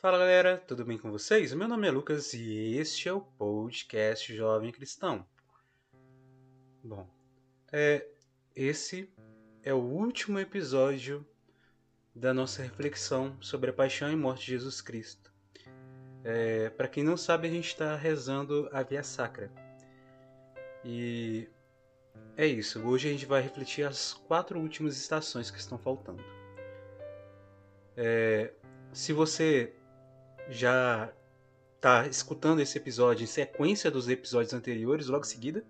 Fala galera, tudo bem com vocês? Meu nome é Lucas e este é o podcast Jovem Cristão. Bom, é, esse é o último episódio da nossa reflexão sobre a paixão e morte de Jesus Cristo. É, Para quem não sabe, a gente está rezando a Via Sacra. E é isso, hoje a gente vai refletir as quatro últimas estações que estão faltando. É, se você já está escutando esse episódio em sequência dos episódios anteriores, logo em seguida,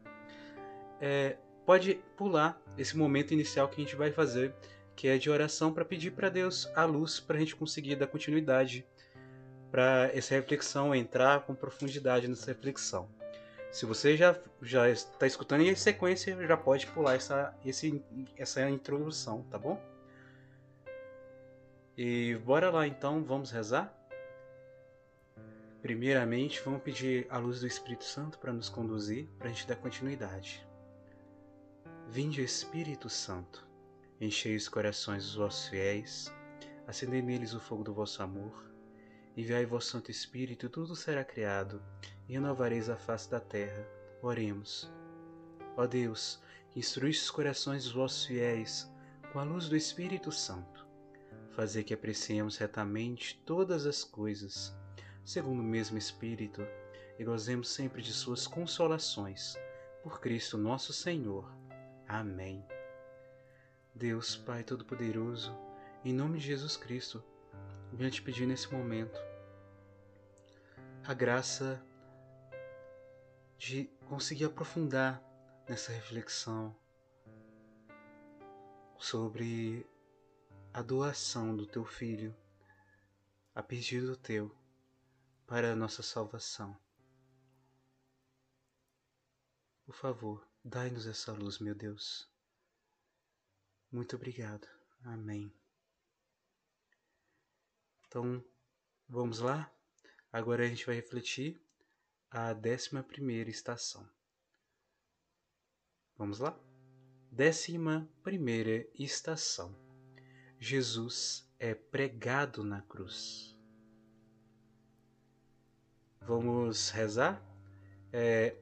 é, pode pular esse momento inicial que a gente vai fazer, que é de oração para pedir para Deus a luz para a gente conseguir dar continuidade para essa reflexão, entrar com profundidade nessa reflexão. Se você já, já está escutando em sequência, já pode pular essa, esse, essa introdução, tá bom? E bora lá então, vamos rezar? Primeiramente, vamos pedir a luz do Espírito Santo para nos conduzir, para a gente dar continuidade. Vinde, Espírito Santo, enchei os corações dos vossos fiéis, acendei neles o fogo do vosso amor, enviai vosso Santo Espírito, tudo será criado, e renovareis a face da terra. Oremos. Ó Deus, que os corações dos vossos fiéis com a luz do Espírito Santo, fazer que apreciemos retamente todas as coisas segundo o mesmo Espírito, e gozemos sempre de Suas consolações. Por Cristo nosso Senhor. Amém. Deus, Pai Todo-Poderoso, em nome de Jesus Cristo, venho te pedir nesse momento a graça de conseguir aprofundar nessa reflexão sobre a doação do teu filho a pedido teu para a nossa salvação. Por favor, dai-nos essa luz, meu Deus. Muito obrigado. Amém. Então, vamos lá? Agora a gente vai refletir a décima primeira estação. Vamos lá? Décima primeira estação. Jesus é pregado na cruz. Vamos rezar? É,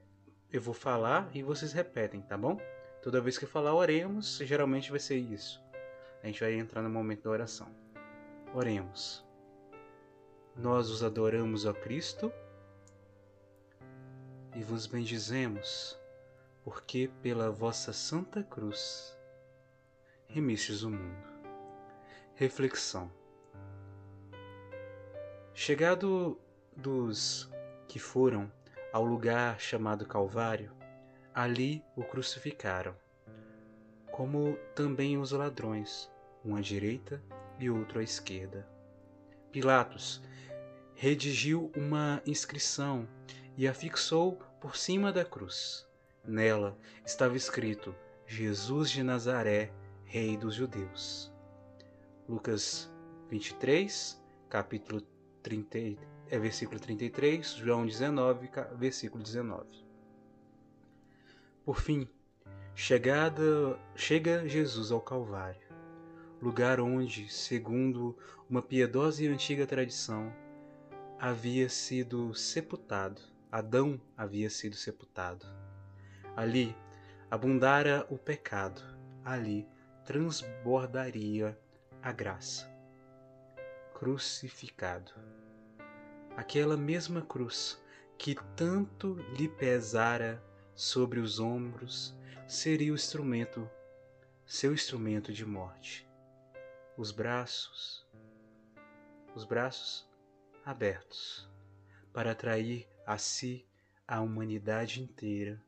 eu vou falar e vocês repetem, tá bom? Toda vez que eu falar oremos, geralmente vai ser isso. A gente vai entrar no momento da oração. Oremos. Nós os adoramos, ó Cristo, e vos bendizemos, porque pela vossa santa cruz remistes o mundo. Reflexão. Chegado dos que foram ao lugar chamado Calvário, ali o crucificaram, como também os ladrões, um à direita e outro à esquerda. Pilatos redigiu uma inscrição e a fixou por cima da cruz. Nela estava escrito: Jesus de Nazaré, Rei dos Judeus. Lucas 23, capítulo 30, é versículo 33, João 19, versículo 19. Por fim, chegada, chega Jesus ao Calvário, lugar onde, segundo uma piedosa e antiga tradição, havia sido sepultado, Adão havia sido sepultado. Ali abundara o pecado, ali transbordaria a graça. Crucificado aquela mesma cruz que tanto lhe pesara sobre os ombros, seria o instrumento, seu instrumento de morte. Os braços, os braços abertos, para atrair a si a humanidade inteira,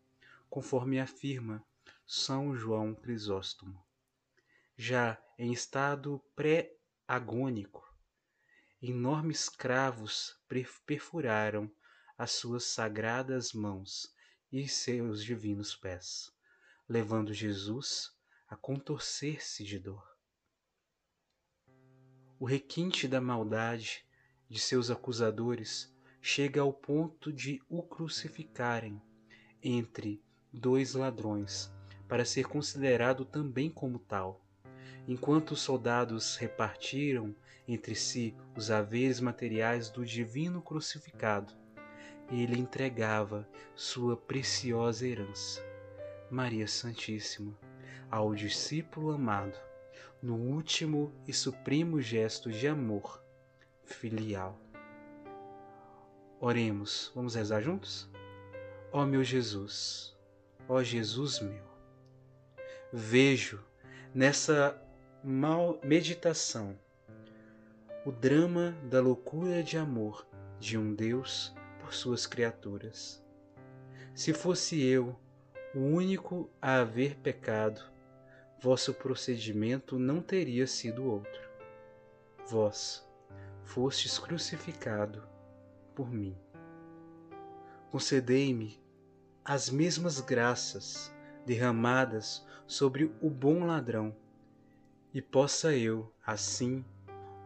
conforme afirma São João Crisóstomo. Já em estado pré-agônico, enormes cravos perfuraram as suas sagradas mãos e seus divinos pés, levando Jesus a contorcer-se de dor. O requinte da maldade de seus acusadores chega ao ponto de o crucificarem entre dois ladrões, para ser considerado também como tal. Enquanto os soldados repartiram entre si os haveres materiais do divino crucificado, e ele entregava sua preciosa herança, Maria Santíssima, ao discípulo amado, no último e supremo gesto de amor filial. Oremos, vamos rezar juntos? Ó meu Jesus, ó Jesus meu, vejo nessa meditação o drama da loucura de amor de um Deus por suas criaturas. Se fosse eu o único a haver pecado, vosso procedimento não teria sido outro. Vós fostes crucificado por mim. Concedei-me as mesmas graças derramadas sobre o bom ladrão, e possa eu, assim,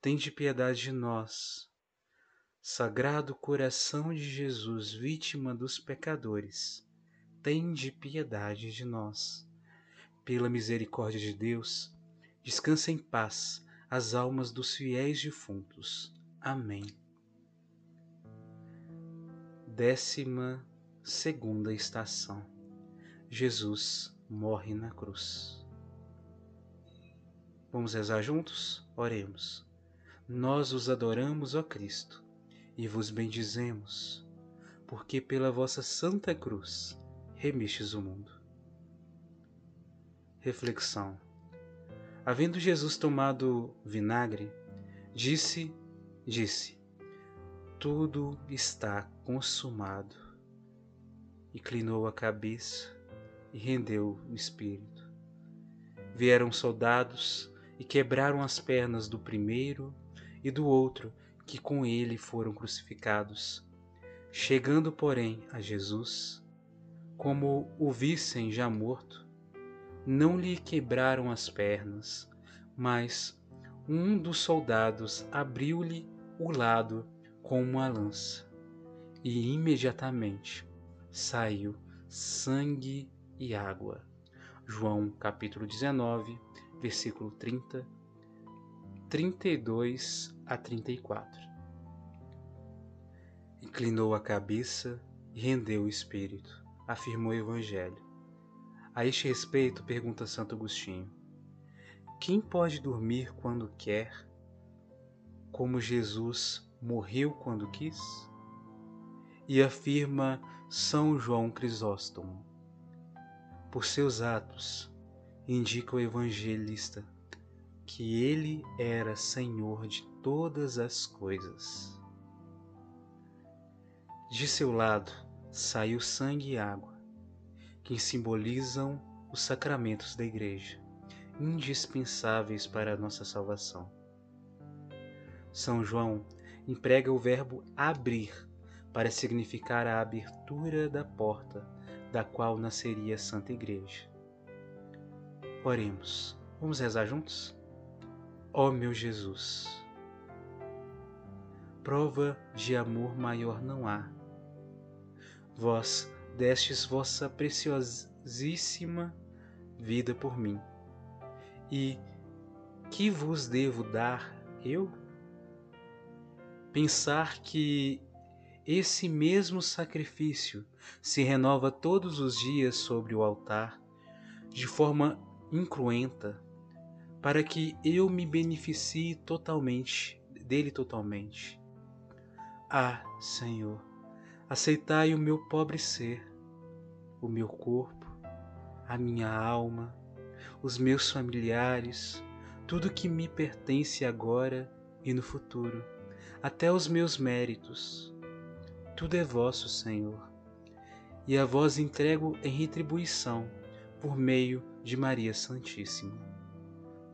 Tende piedade de nós. Sagrado coração de Jesus, vítima dos pecadores, tende piedade de nós. Pela misericórdia de Deus, descansa em paz as almas dos fiéis defuntos. Amém. Décima segunda estação. Jesus morre na cruz. Vamos rezar juntos? Oremos. Nós os adoramos, ó Cristo, e vos bendizemos, porque pela vossa santa cruz remistes o mundo. Reflexão. Havendo Jesus tomado vinagre, disse, disse, tudo está consumado. Inclinou a cabeça e rendeu o espírito. Vieram soldados e quebraram as pernas do primeiro e do outro que com ele foram crucificados. Chegando, porém, a Jesus, como o vissem já morto, não lhe quebraram as pernas, mas um dos soldados abriu-lhe o lado com uma lança, e imediatamente saiu sangue e água. João capítulo 19, versículo 30 32 a 34. Inclinou a cabeça e rendeu o espírito, afirmou o Evangelho. A este respeito, pergunta Santo Agostinho: Quem pode dormir quando quer, como Jesus morreu quando quis? E afirma São João Crisóstomo: Por seus atos, indica o evangelista que ele era Senhor de todas as coisas. De seu lado saiu sangue e água, que simbolizam os sacramentos da Igreja, indispensáveis para a nossa salvação. São João emprega o verbo abrir para significar a abertura da porta da qual nasceria a Santa Igreja. Oremos. Vamos rezar juntos? Ó meu Jesus, prova de amor maior não há. Vós destes vossa preciosíssima vida por mim. E que vos devo dar eu? Pensar que esse mesmo sacrifício se renova todos os dias sobre o altar, de forma incruenta, para que eu me beneficie totalmente dele totalmente. Ah, Senhor, aceitai o meu pobre ser, o meu corpo, a minha alma, os meus familiares, tudo que me pertence agora e no futuro, até os meus méritos. Tudo é vosso, Senhor, e a vós entrego em retribuição por meio de Maria Santíssima.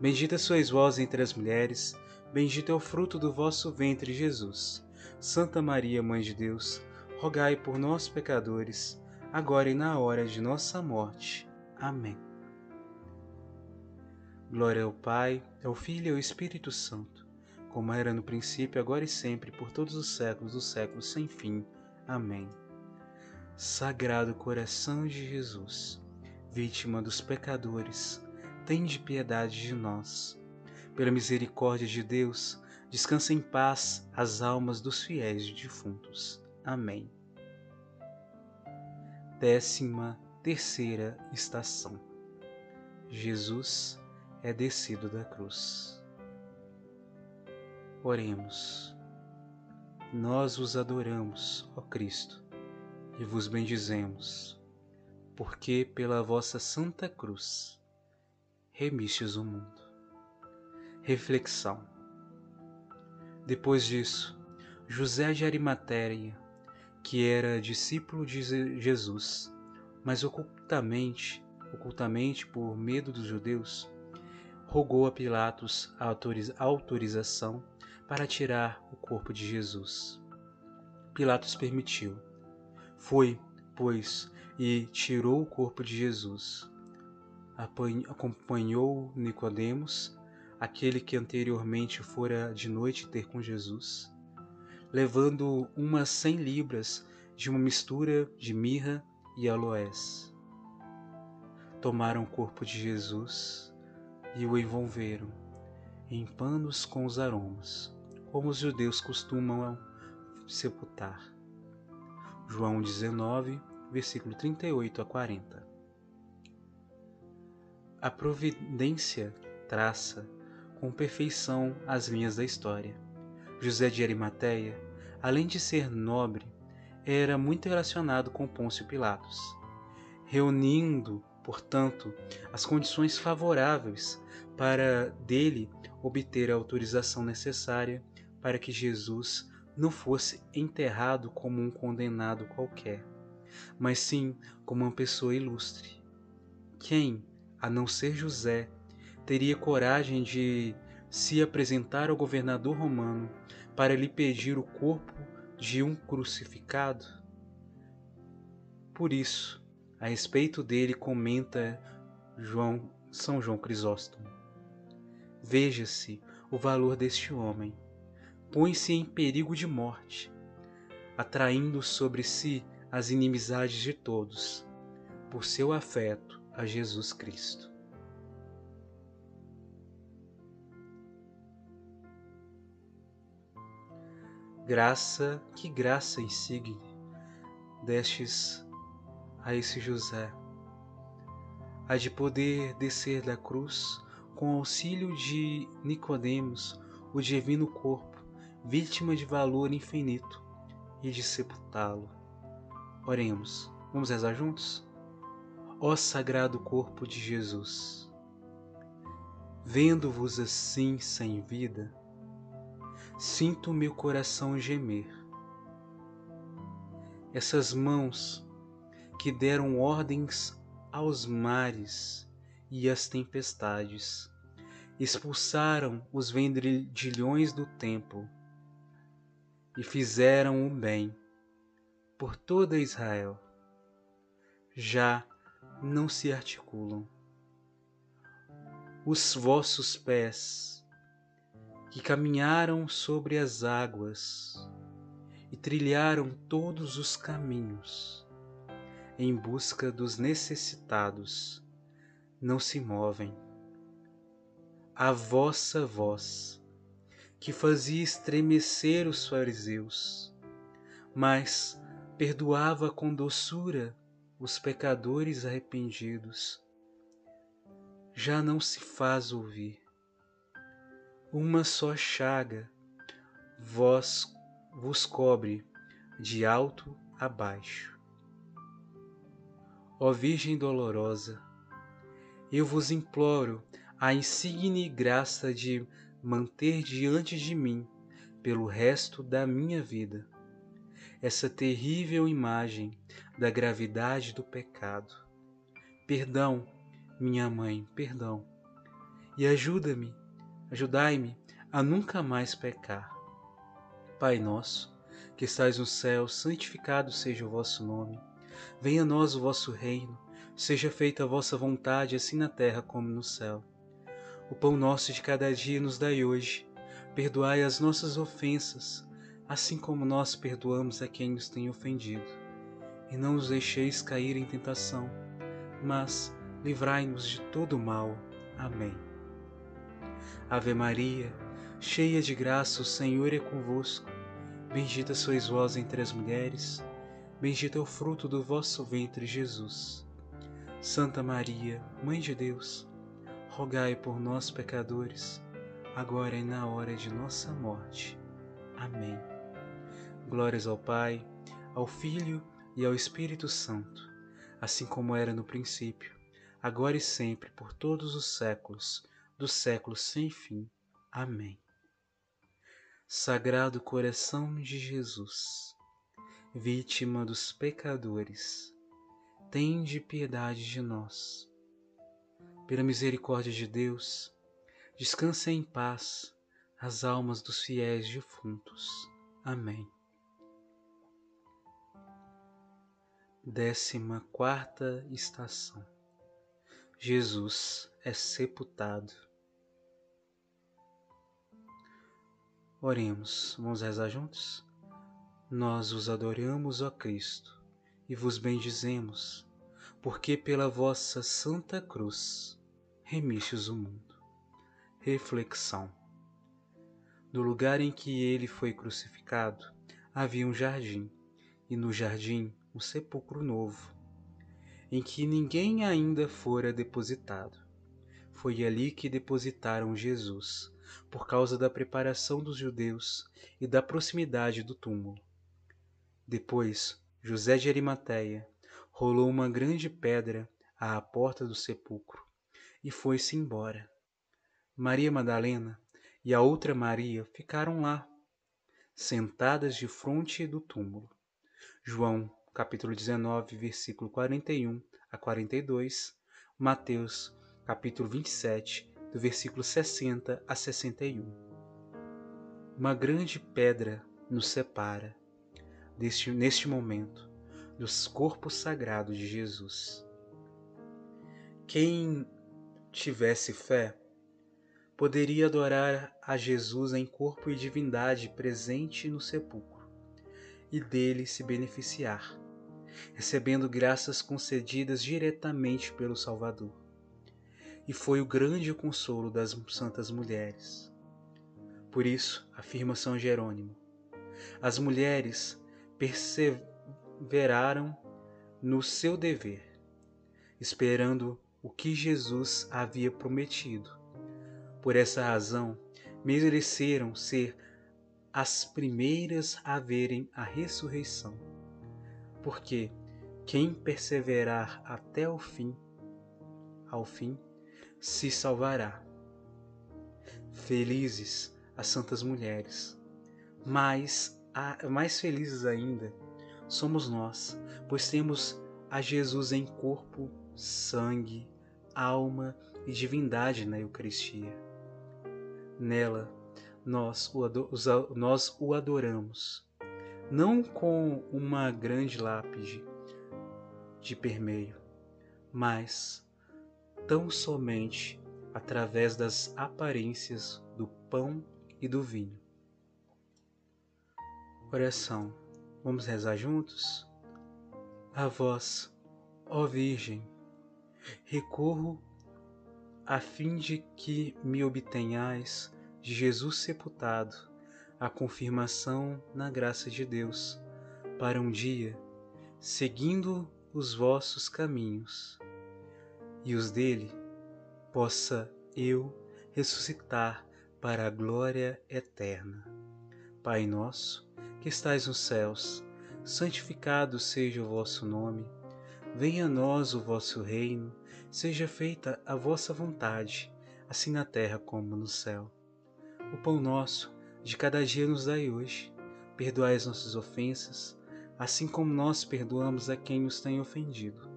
Bendita sois vós entre as mulheres, bendito é o fruto do vosso ventre, Jesus. Santa Maria, Mãe de Deus, rogai por nós, pecadores, agora e na hora de nossa morte. Amém. Glória ao Pai, ao Filho e ao Espírito Santo, como era no princípio, agora e sempre, por todos os séculos dos séculos sem fim. Amém. Sagrado coração de Jesus, vítima dos pecadores, tende piedade de nós. Pela misericórdia de Deus, descansa em paz as almas dos fiéis defuntos. Amém. Décima terceira estação. Jesus é descido da cruz. Oremos. Nós vos adoramos, ó Cristo, e vos bendizemos, porque pela vossa santa cruz remistes o mundo. Reflexão. Depois disso, José de Arimateia, que era discípulo de Jesus, mas ocultamente, ocultamente por medo dos judeus, rogou a Pilatos a autorização para tirar o corpo de Jesus. Pilatos permitiu. Foi, pois, e tirou o corpo de Jesus acompanhou Nicodemos, aquele que anteriormente fora de noite ter com Jesus, levando umas cem libras de uma mistura de mirra e aloés. Tomaram o corpo de Jesus e o envolveram em panos com os aromas, como os judeus costumam sepultar. João 19, versículo 38 a 40. A providência traça com perfeição as linhas da história. José de Arimateia, além de ser nobre, era muito relacionado com Pôncio Pilatos, reunindo, portanto, as condições favoráveis para dele obter a autorização necessária para que Jesus não fosse enterrado como um condenado qualquer, mas sim como uma pessoa ilustre. Quem, a não ser José, teria coragem de se apresentar ao governador romano para lhe pedir o corpo de um crucificado? Por isso, a respeito dele comenta João, São João Crisóstomo. Veja-se o valor deste homem. Põe-se em perigo de morte, atraindo sobre si as inimizades de todos, por seu afeto a Jesus Cristo. Graça, que graça insigne destes a esse José, a de poder descer da cruz com auxílio de Nicodemos, o divino corpo, vítima de valor infinito, e de sepultá-lo. Oremos. Vamos rezar juntos? Ó sagrado corpo de Jesus. Vendo-vos assim sem vida, sinto meu coração gemer. Essas mãos que deram ordens aos mares e às tempestades, expulsaram os vendilhões do tempo e fizeram o bem por toda Israel. Já não se articulam. Os vossos pés, que caminharam sobre as águas, e trilharam todos os caminhos em busca dos necessitados, não se movem. A vossa voz, que fazia estremecer os fariseus, mas perdoava com doçura os pecadores arrependidos, já não se faz ouvir. Uma só chaga vós vos cobre de alto a baixo. Ó Virgem dolorosa, eu vos imploro a insigne graça de manter diante de mim, pelo resto da minha vida, essa terrível imagem da gravidade do pecado. Perdão, minha mãe, perdão. E ajuda-me, ajudai-me a nunca mais pecar. Pai nosso, que estais no céu, santificado seja o vosso nome. Venha a nós o vosso reino, seja feita a vossa vontade, assim na terra como no céu. O pão nosso de cada dia nos dai hoje. Perdoai as nossas ofensas, assim como nós perdoamos a quem nos tem ofendido. E não nos deixeis cair em tentação, mas livrai-nos de todo mal. Amém. Ave Maria, cheia de graça, o Senhor é convosco. Bendita sois vós entre as mulheres, bendito é o fruto do vosso ventre, Jesus. Santa Maria, Mãe de Deus, rogai por nós, pecadores, agora e na hora de nossa morte. Amém. Glórias ao Pai, ao Filho e ao Espírito Santo, assim como era no princípio, agora e sempre, por todos os séculos, dos séculos sem fim. Amém. Sagrado coração de Jesus, vítima dos pecadores, tende piedade de nós. Pela misericórdia de Deus, descansa em paz as almas dos fiéis defuntos. Amém. Décima quarta estação. Jesus é sepultado. Oremos, vamos rezar juntos? Nós os adoramos, ó Cristo, e vos bendizemos, porque pela vossa santa cruz remistes o mundo. Reflexão. No lugar em que ele foi crucificado havia um jardim, e no jardim um sepulcro novo, em que ninguém ainda fora depositado. Foi ali que depositaram Jesus, por causa da preparação dos judeus e da proximidade do túmulo. Depois, José de Arimateia rolou uma grande pedra à porta do sepulcro e foi-se embora. Maria Madalena e a outra Maria ficaram lá, sentadas de frente do túmulo. João capítulo 19, versículo 41 a 42, Mateus, capítulo 27, do versículo 60 a 61. Uma grande pedra nos separa, deste, neste momento, dos corpos sagrados de Jesus. Quem tivesse fé poderia adorar a Jesus em corpo e divindade presente no sepulcro e dele se beneficiar recebendo graças concedidas diretamente pelo Salvador. E foi o grande consolo das santas mulheres. Por isso, afirma São Jerônimo, as mulheres perseveraram no seu dever, esperando o que Jesus havia prometido. Por essa razão, mereceram ser as primeiras a verem a ressurreição porque quem perseverar até o fim, ao fim, se salvará. Felizes as santas mulheres, mas mais felizes ainda somos nós, pois temos a Jesus em corpo, sangue, alma e divindade na Eucaristia. Nela nós o, nós o adoramos não com uma grande lápide de permeio, mas tão somente através das aparências do pão e do vinho. Oração Vamos rezar juntos? A vós, ó Virgem, recorro a fim de que me obtenhais de Jesus sepultado a confirmação na graça de Deus, para um dia, seguindo os vossos caminhos e os dele, possa eu ressuscitar para a glória eterna. Pai nosso, que estais nos céus, santificado seja o vosso nome. Venha a nós o vosso reino, seja feita a vossa vontade, assim na terra como no céu. O pão nosso de cada dia nos dai hoje. Perdoai as nossas ofensas, assim como nós perdoamos a quem nos tem ofendido.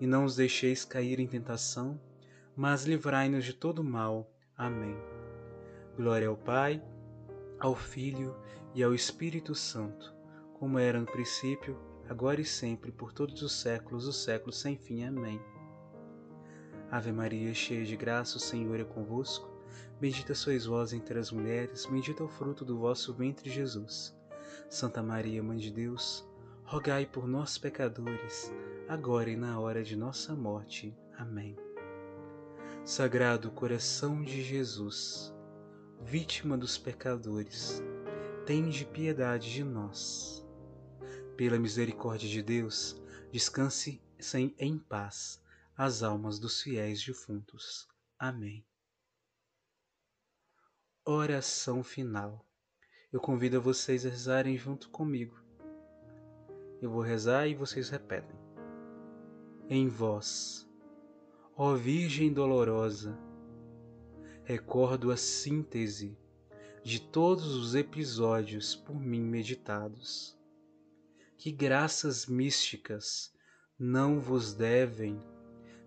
E não os deixeis cair em tentação, mas livrai-nos de todo mal. Amém. Glória ao Pai, ao Filho e ao Espírito Santo, como era no princípio, agora e sempre, por todos os séculos, os séculos sem fim. Amém. Ave Maria, cheia de graça, o Senhor é convosco. Bendita sois vós entre as mulheres, bendito é o fruto do vosso ventre, Jesus. Santa Maria, Mãe de Deus, rogai por nós, pecadores, agora e na hora de nossa morte. Amém. Sagrado coração de Jesus, vítima dos pecadores, tende piedade de nós. Pela misericórdia de Deus, descanse em paz as almas dos fiéis defuntos. Amém. Oração final. Eu convido vocês a rezarem junto comigo. Eu vou rezar e vocês repetem. Em vós, ó Virgem dolorosa, recordo a síntese de todos os episódios por mim meditados. Que graças místicas não vos devem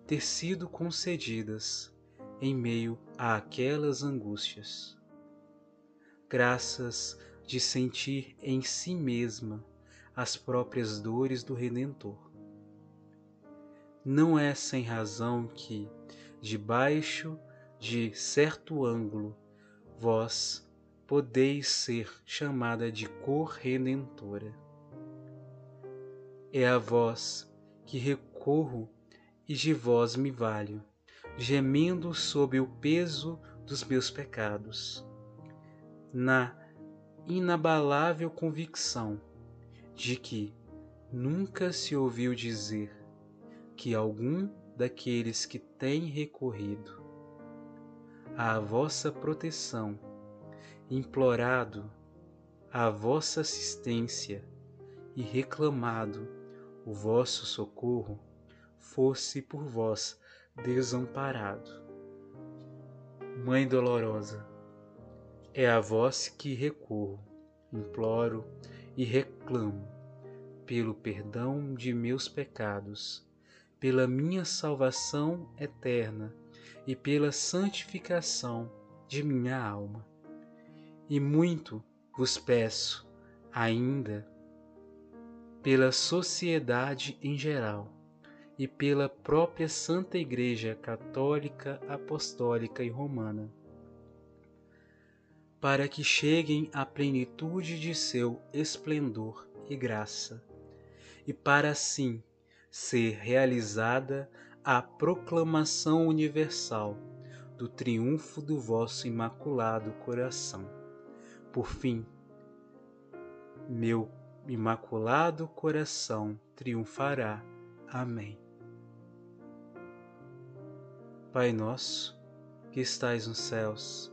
ter sido concedidas em meio a aquelas angústias. Graças de sentir em si mesma as próprias dores do Redentor. Não é sem razão que, debaixo de certo ângulo, vós podeis ser chamada de cor redentora. É a vós que recorro e de vós me valho, gemendo sob o peso dos meus pecados, na inabalável convicção de que nunca se ouviu dizer que algum daqueles que têm recorrido à vossa proteção, implorado a vossa assistência e reclamado o vosso socorro, fosse por vós desamparado. Mãe dolorosa, é a vós que recorro, imploro e reclamo pelo perdão de meus pecados, pela minha salvação eterna e pela santificação de minha alma. E muito vos peço ainda pela sociedade em geral e pela própria Santa Igreja Católica, Apostólica e Romana, para que cheguem à plenitude de seu esplendor e graça, e para assim ser realizada a proclamação universal do triunfo do vosso imaculado coração. Por fim, meu imaculado coração triunfará. Amém. Pai nosso, que estais nos céus,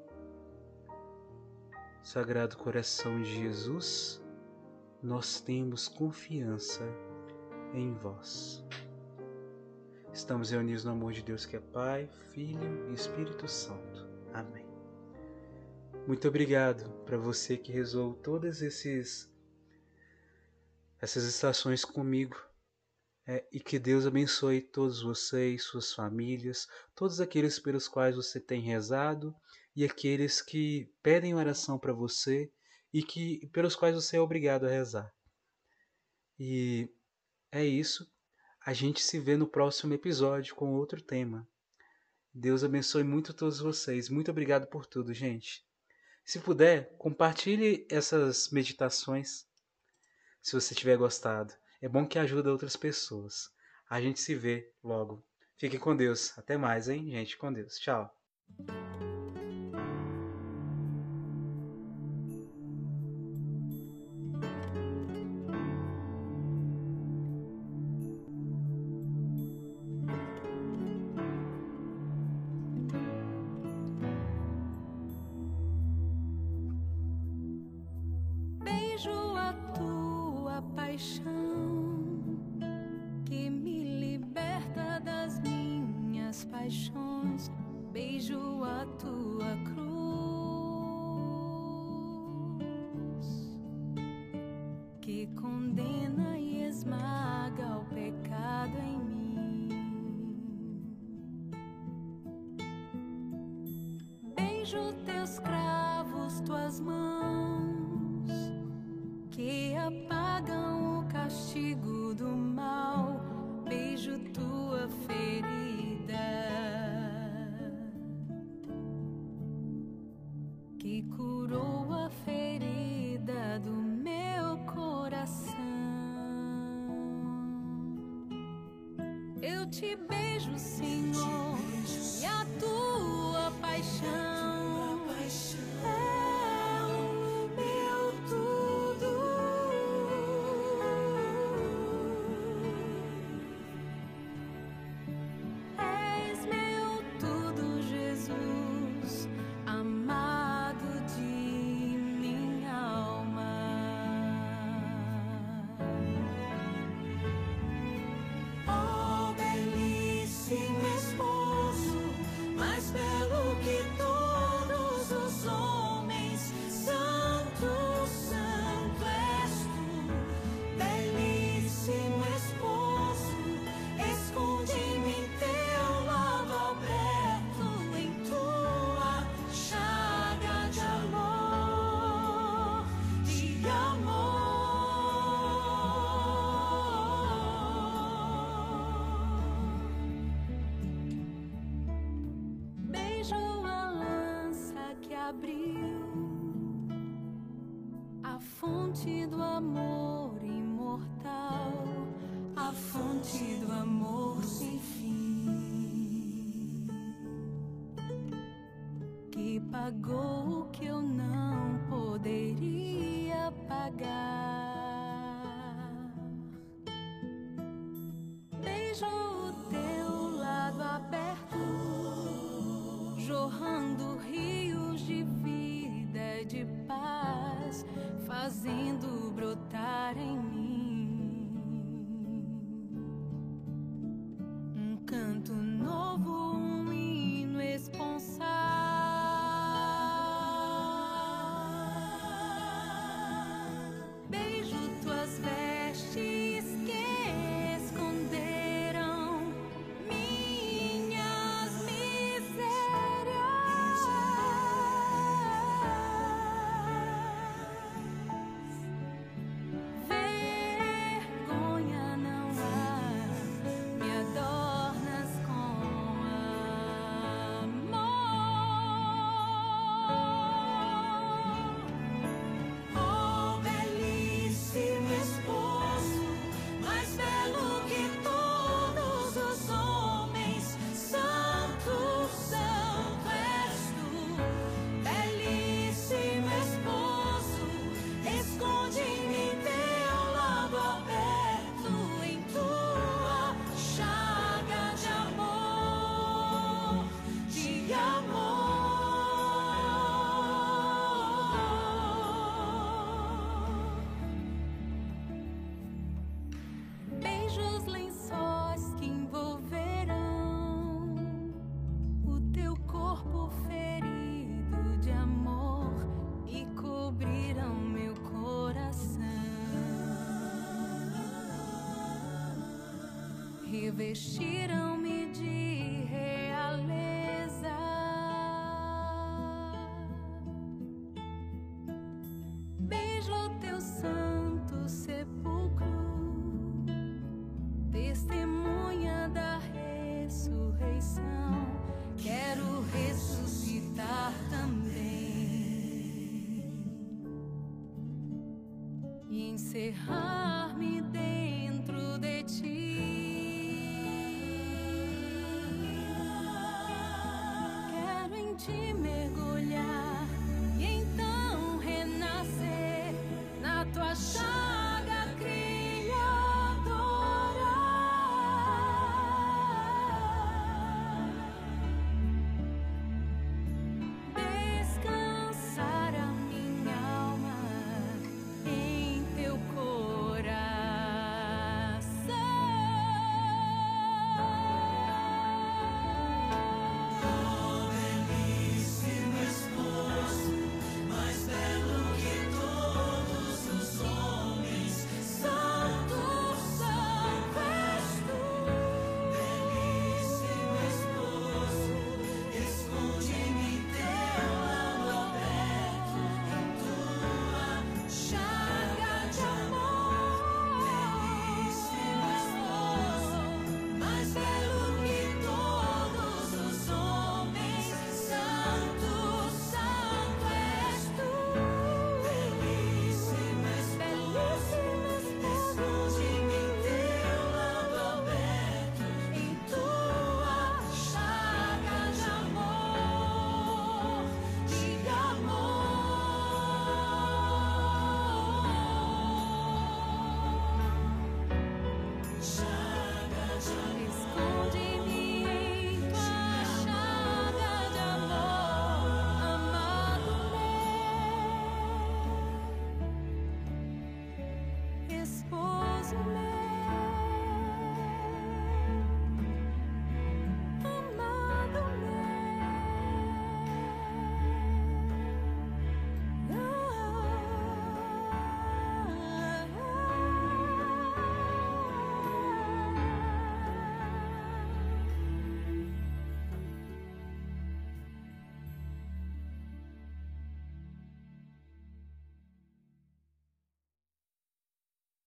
Sagrado coração de Jesus, nós temos confiança em vós. Estamos reunidos no amor de Deus que é Pai, Filho e Espírito Santo. Amém. Muito obrigado para você que rezou todas esses essas estações comigo. É, e que Deus abençoe todos vocês, suas famílias, todos aqueles pelos quais você tem rezado e aqueles que pedem oração para você e que pelos quais você é obrigado a rezar. E é isso. A gente se vê no próximo episódio com outro tema. Deus abençoe muito todos vocês. Muito obrigado por tudo, gente. Se puder, compartilhe essas meditações se você tiver gostado. É bom que ajuda outras pessoas. A gente se vê logo. Fiquem com Deus. Até mais, hein, gente? Com Deus. Tchau. Que curou a ferida do meu coração. Eu te beijo, Senhor, e a tua paixão. revestiram-me de realeza. Beijo teu santo sepulcro, testemunha da ressurreição. Quero ressuscitar também e encerrar.